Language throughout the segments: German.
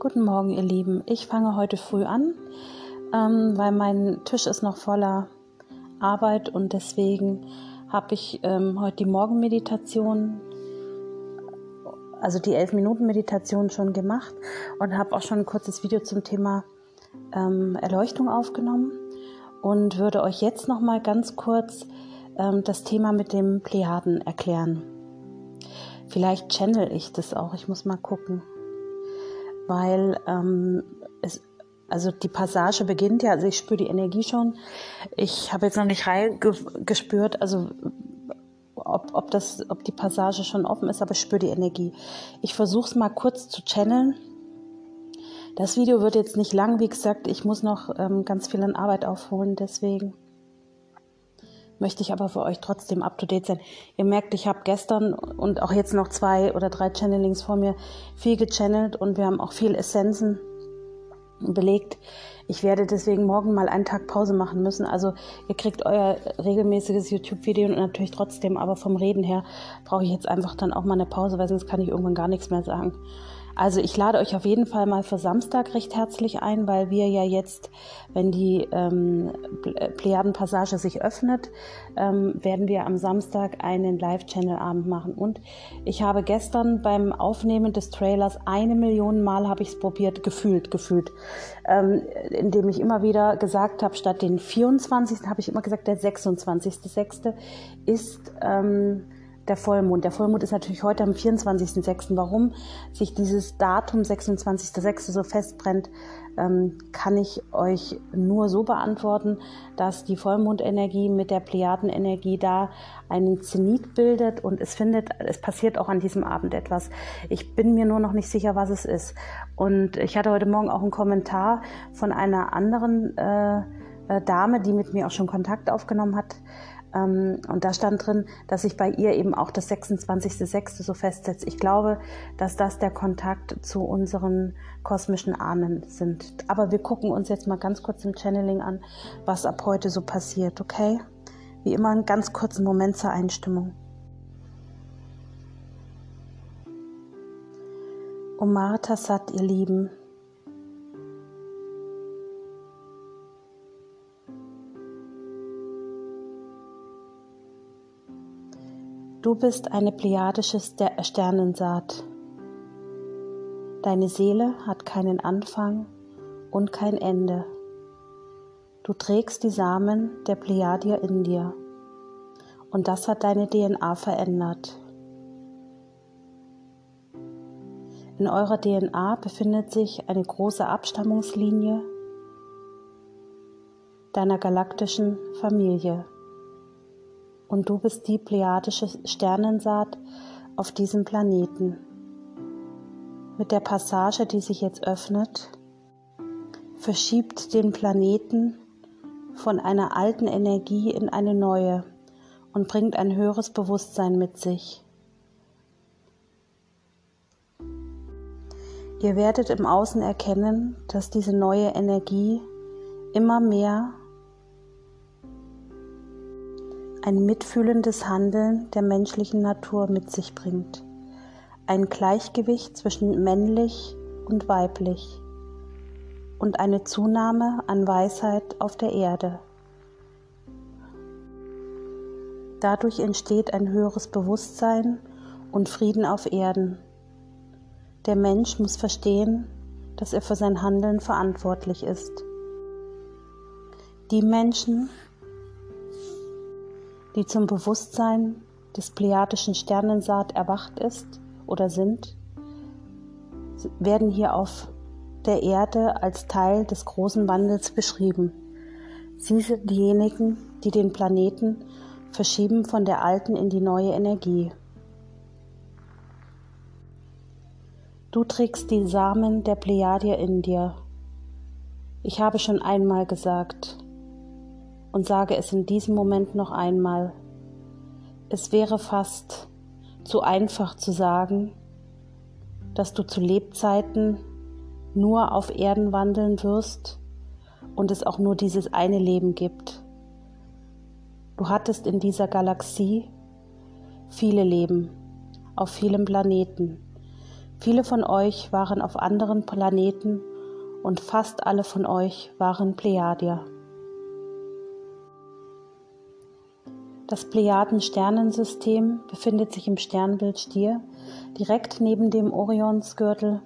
Guten Morgen, ihr Lieben. Ich fange heute früh an, ähm, weil mein Tisch ist noch voller Arbeit und deswegen habe ich ähm, heute die Morgenmeditation, also die 11-Minuten-Meditation schon gemacht und habe auch schon ein kurzes Video zum Thema ähm, Erleuchtung aufgenommen und würde euch jetzt noch mal ganz kurz ähm, das Thema mit dem Plejaden erklären. Vielleicht channel ich das auch, ich muss mal gucken weil ähm, es, also die Passage beginnt ja, also ich spüre die Energie schon. Ich habe jetzt noch nicht reingespürt, also ob, ob, das, ob die Passage schon offen ist, aber ich spüre die Energie. Ich versuche es mal kurz zu channeln. Das Video wird jetzt nicht lang, wie gesagt, ich muss noch ähm, ganz viel an Arbeit aufholen, deswegen möchte ich aber für euch trotzdem up to date sein. Ihr merkt, ich habe gestern und auch jetzt noch zwei oder drei Channelings vor mir viel gechannelt und wir haben auch viel Essenzen belegt. Ich werde deswegen morgen mal einen Tag Pause machen müssen. Also ihr kriegt euer regelmäßiges YouTube-Video und natürlich trotzdem, aber vom Reden her brauche ich jetzt einfach dann auch mal eine Pause, weil sonst kann ich irgendwann gar nichts mehr sagen. Also ich lade euch auf jeden Fall mal für Samstag recht herzlich ein, weil wir ja jetzt, wenn die ähm, Plejaden-Passage sich öffnet, ähm, werden wir am Samstag einen Live-Channel-Abend machen. Und ich habe gestern beim Aufnehmen des Trailers eine Million Mal habe ich es probiert, gefühlt, gefühlt, ähm, indem ich immer wieder gesagt habe, statt den 24. habe ich immer gesagt, der 26.06. ist ähm, der Vollmond. Der Vollmond ist natürlich heute am 24.06. Warum sich dieses Datum 26.06. so festbrennt, ähm, kann ich euch nur so beantworten, dass die Vollmondenergie mit der Plejadenenergie da einen Zenit bildet und es findet, es passiert auch an diesem Abend etwas. Ich bin mir nur noch nicht sicher, was es ist. Und ich hatte heute Morgen auch einen Kommentar von einer anderen äh, äh Dame, die mit mir auch schon Kontakt aufgenommen hat, und da stand drin, dass sich bei ihr eben auch das 26.06. so festsetzt. Ich glaube, dass das der Kontakt zu unseren kosmischen Ahnen sind. Aber wir gucken uns jetzt mal ganz kurz im Channeling an, was ab heute so passiert, okay? Wie immer einen ganz kurzen Moment zur Einstimmung. Om Martha Sat, ihr Lieben, Du bist eine plejadische Sternensaat. Deine Seele hat keinen Anfang und kein Ende. Du trägst die Samen der Plejadier in dir und das hat deine DNA verändert. In eurer DNA befindet sich eine große Abstammungslinie deiner galaktischen Familie und du bist die plejadische Sternensaat auf diesem Planeten. Mit der Passage, die sich jetzt öffnet, verschiebt den Planeten von einer alten Energie in eine neue und bringt ein höheres Bewusstsein mit sich. Ihr werdet im Außen erkennen, dass diese neue Energie immer mehr ein mitfühlendes Handeln der menschlichen Natur mit sich bringt, ein Gleichgewicht zwischen männlich und weiblich und eine Zunahme an Weisheit auf der Erde. Dadurch entsteht ein höheres Bewusstsein und Frieden auf Erden. Der Mensch muss verstehen, dass er für sein Handeln verantwortlich ist. Die Menschen, die zum Bewusstsein des plejadischen Sternensaat erwacht ist oder sind, werden hier auf der Erde als Teil des großen Wandels beschrieben. Sie sind diejenigen, die den Planeten verschieben von der alten in die neue Energie. Du trägst die Samen der Plejadier in dir. Ich habe schon einmal gesagt, und sage es in diesem Moment noch einmal. Es wäre fast zu einfach zu sagen, dass du zu Lebzeiten nur auf Erden wandeln wirst und es auch nur dieses eine Leben gibt. Du hattest in dieser Galaxie viele Leben, auf vielen Planeten, Viele von euch waren auf anderen Planeten und fast alle von euch waren Plejadier. Das Plejaden-Sternensystem befindet sich im Sternbild Stier, direkt neben dem Orionsgürtel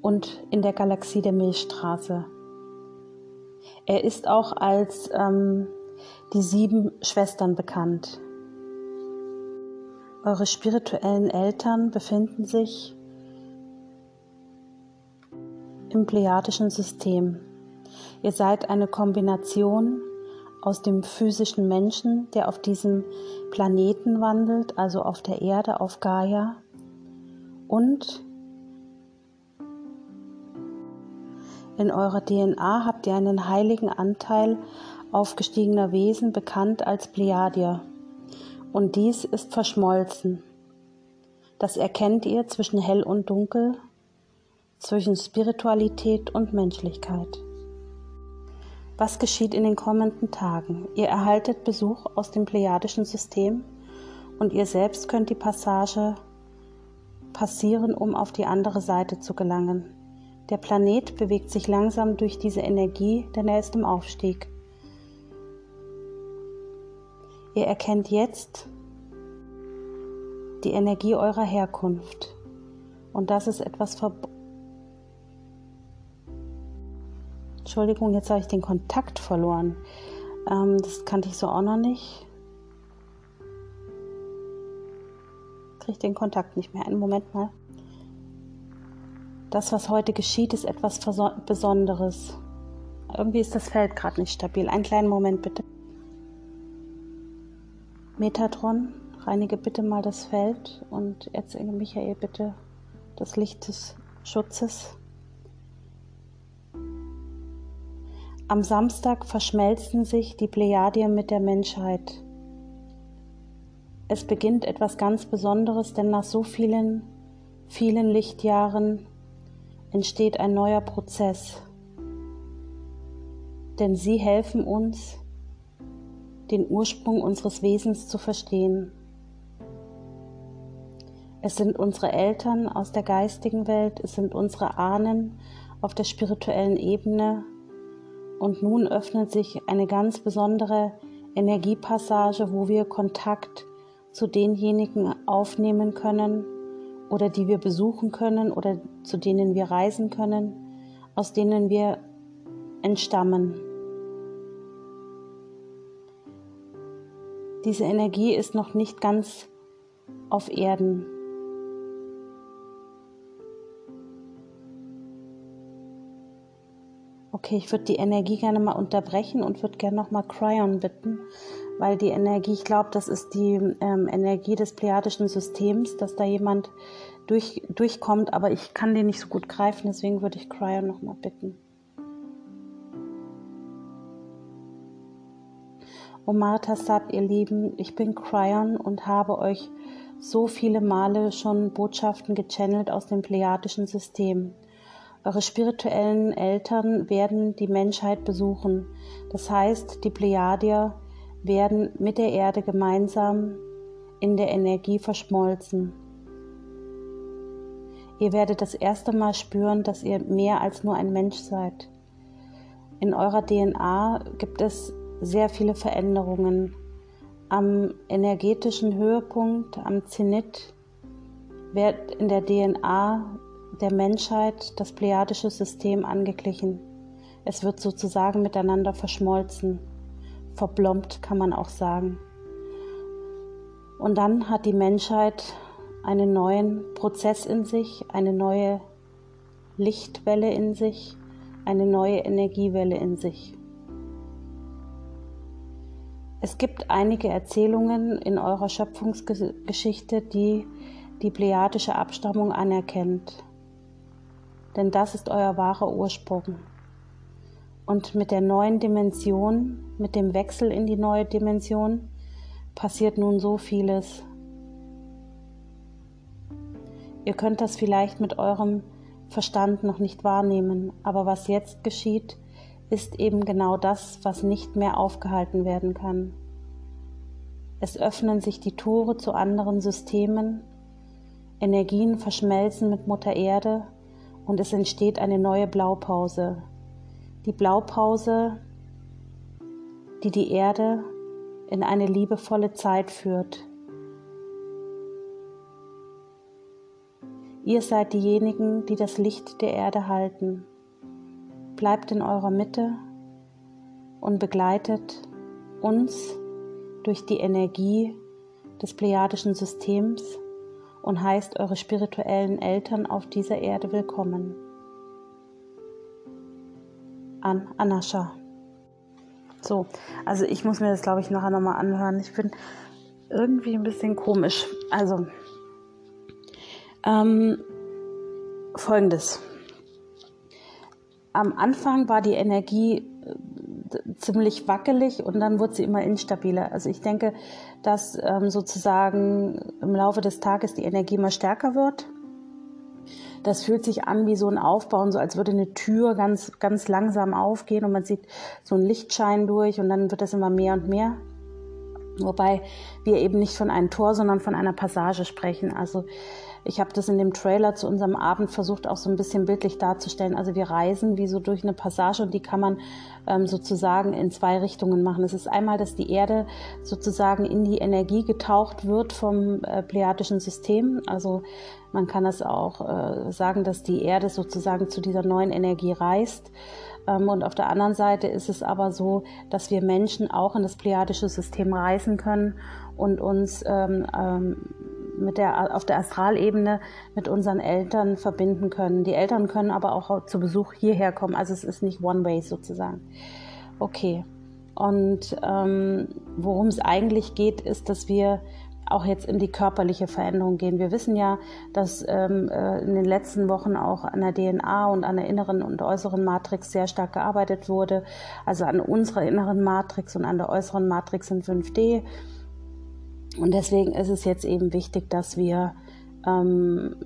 und in der Galaxie der Milchstraße. Er ist auch als ähm, die sieben Schwestern bekannt. Eure spirituellen Eltern befinden sich im plejadischen System. Ihr seid eine Kombination aus dem physischen Menschen, der auf diesem Planeten wandelt, also auf der Erde, auf Gaia, und in eurer DNA habt ihr einen heiligen Anteil aufgestiegener Wesen, bekannt als Plejadier. Und dies ist verschmolzen. Das erkennt ihr zwischen hell und dunkel, zwischen Spiritualität und Menschlichkeit. Was geschieht in den kommenden Tagen? Ihr erhaltet Besuch aus dem plejadischen System und ihr selbst könnt die Passage passieren, um auf die andere Seite zu gelangen. Der Planet bewegt sich langsam durch diese Energie, denn er ist im Aufstieg. Ihr erkennt jetzt die Energie eurer Herkunft. Und das ist etwas verbunden Entschuldigung, jetzt habe ich den Kontakt verloren. Ähm, das kannte ich so auch noch nicht. Kriege ich den Kontakt nicht mehr. Einen Moment mal. Das, was heute geschieht, ist etwas Besonderes. Irgendwie ist das Feld gerade nicht stabil. Einen kleinen Moment bitte. Metatron, reinige bitte mal das Feld und erzähle Michael bitte das Licht des Schutzes. Am Samstag verschmelzen sich die Plejadien mit der Menschheit. Es beginnt etwas ganz Besonderes, denn nach so vielen, vielen Lichtjahren entsteht ein neuer Prozess. Denn sie helfen uns, den Ursprung unseres Wesens zu verstehen. Es sind unsere Eltern aus der geistigen Welt, es sind unsere Ahnen auf der spirituellen Ebene, und nun öffnet sich eine ganz besondere Energiepassage, wo wir Kontakt zu denjenigen aufnehmen können oder die wir besuchen können oder zu denen wir reisen können, aus denen wir entstammen. Diese Energie ist noch nicht ganz auf Erden. Okay, ich würde die Energie gerne mal unterbrechen und würde gerne nochmal Cryon bitten, weil die Energie, ich glaube, das ist die ähm, Energie des plejadischen Systems, dass da jemand durch, durchkommt, aber ich kann den nicht so gut greifen, deswegen würde ich Cryon nochmal bitten. Omar sagt, ihr Lieben, ich bin Cryon und habe euch so viele Male schon Botschaften gechannelt aus dem plejadischen System. Eure spirituellen Eltern werden die Menschheit besuchen. Das heißt, die Plejadier werden mit der Erde gemeinsam in der Energie verschmolzen. Ihr werdet das erste Mal spüren, dass ihr mehr als nur ein Mensch seid. In eurer DNA gibt es sehr viele Veränderungen. Am energetischen Höhepunkt, am Zenit, wird in der DNA der Menschheit das plejadische System angeglichen. Es wird sozusagen miteinander verschmolzen. Verblombt kann man auch sagen. Und dann hat die Menschheit einen neuen Prozess in sich, eine neue Lichtwelle in sich, eine neue Energiewelle in sich. Es gibt einige Erzählungen in eurer Schöpfungsgeschichte, die die plejadische Abstammung anerkennt denn das ist euer wahrer Ursprung. Und mit der neuen Dimension, mit dem Wechsel in die neue Dimension, passiert nun so vieles. Ihr könnt das vielleicht mit eurem Verstand noch nicht wahrnehmen, aber was jetzt geschieht, ist eben genau das, was nicht mehr aufgehalten werden kann. Es öffnen sich die Tore zu anderen Systemen, Energien verschmelzen mit Mutter Erde und es entsteht eine neue Blaupause. Die Blaupause, die die Erde in eine liebevolle Zeit führt. Ihr seid diejenigen, die das Licht der Erde halten. Bleibt in eurer Mitte und begleitet uns durch die Energie des plejadischen Systems und heißt eure spirituellen Eltern auf dieser Erde willkommen. An Anascha. So, also ich muss mir das, glaube ich, nachher nochmal anhören. Ich bin irgendwie ein bisschen komisch. Also, ähm, folgendes. Am Anfang war die Energie ziemlich wackelig und dann wurde sie immer instabiler. Also ich denke, dass ähm, sozusagen im Laufe des Tages die Energie immer stärker wird. Das fühlt sich an wie so ein Aufbauen, so als würde eine Tür ganz, ganz langsam aufgehen und man sieht so einen Lichtschein durch und dann wird das immer mehr und mehr. Wobei wir eben nicht von einem Tor, sondern von einer Passage sprechen. Also ich habe das in dem Trailer zu unserem Abend versucht, auch so ein bisschen bildlich darzustellen. Also wir reisen wie so durch eine Passage und die kann man ähm, sozusagen in zwei Richtungen machen. Es ist einmal, dass die Erde sozusagen in die Energie getaucht wird vom äh, pleiadischen System. Also man kann es auch äh, sagen, dass die Erde sozusagen zu dieser neuen Energie reist. Ähm, und auf der anderen Seite ist es aber so, dass wir Menschen auch in das pleiadische System reisen können und uns ähm, ähm, mit der, auf der Astralebene mit unseren Eltern verbinden können. Die Eltern können aber auch zu Besuch hierher kommen. Also es ist nicht One-Way sozusagen. Okay. Und ähm, worum es eigentlich geht, ist, dass wir auch jetzt in die körperliche Veränderung gehen. Wir wissen ja, dass ähm, äh, in den letzten Wochen auch an der DNA und an der inneren und äußeren Matrix sehr stark gearbeitet wurde. Also an unserer inneren Matrix und an der äußeren Matrix in 5D. Und deswegen ist es jetzt eben wichtig, dass wir ähm,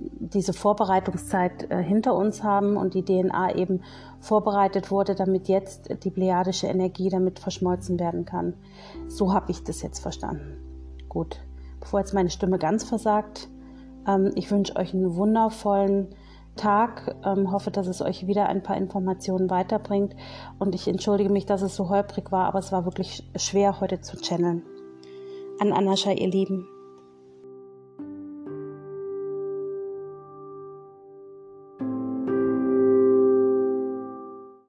diese Vorbereitungszeit äh, hinter uns haben und die DNA eben vorbereitet wurde, damit jetzt die plejadische Energie damit verschmolzen werden kann. So habe ich das jetzt verstanden. Gut, bevor jetzt meine Stimme ganz versagt, ähm, ich wünsche euch einen wundervollen Tag, ähm, hoffe, dass es euch wieder ein paar Informationen weiterbringt und ich entschuldige mich, dass es so holprig war, aber es war wirklich schwer heute zu channeln. An Anascha, ihr Lieben.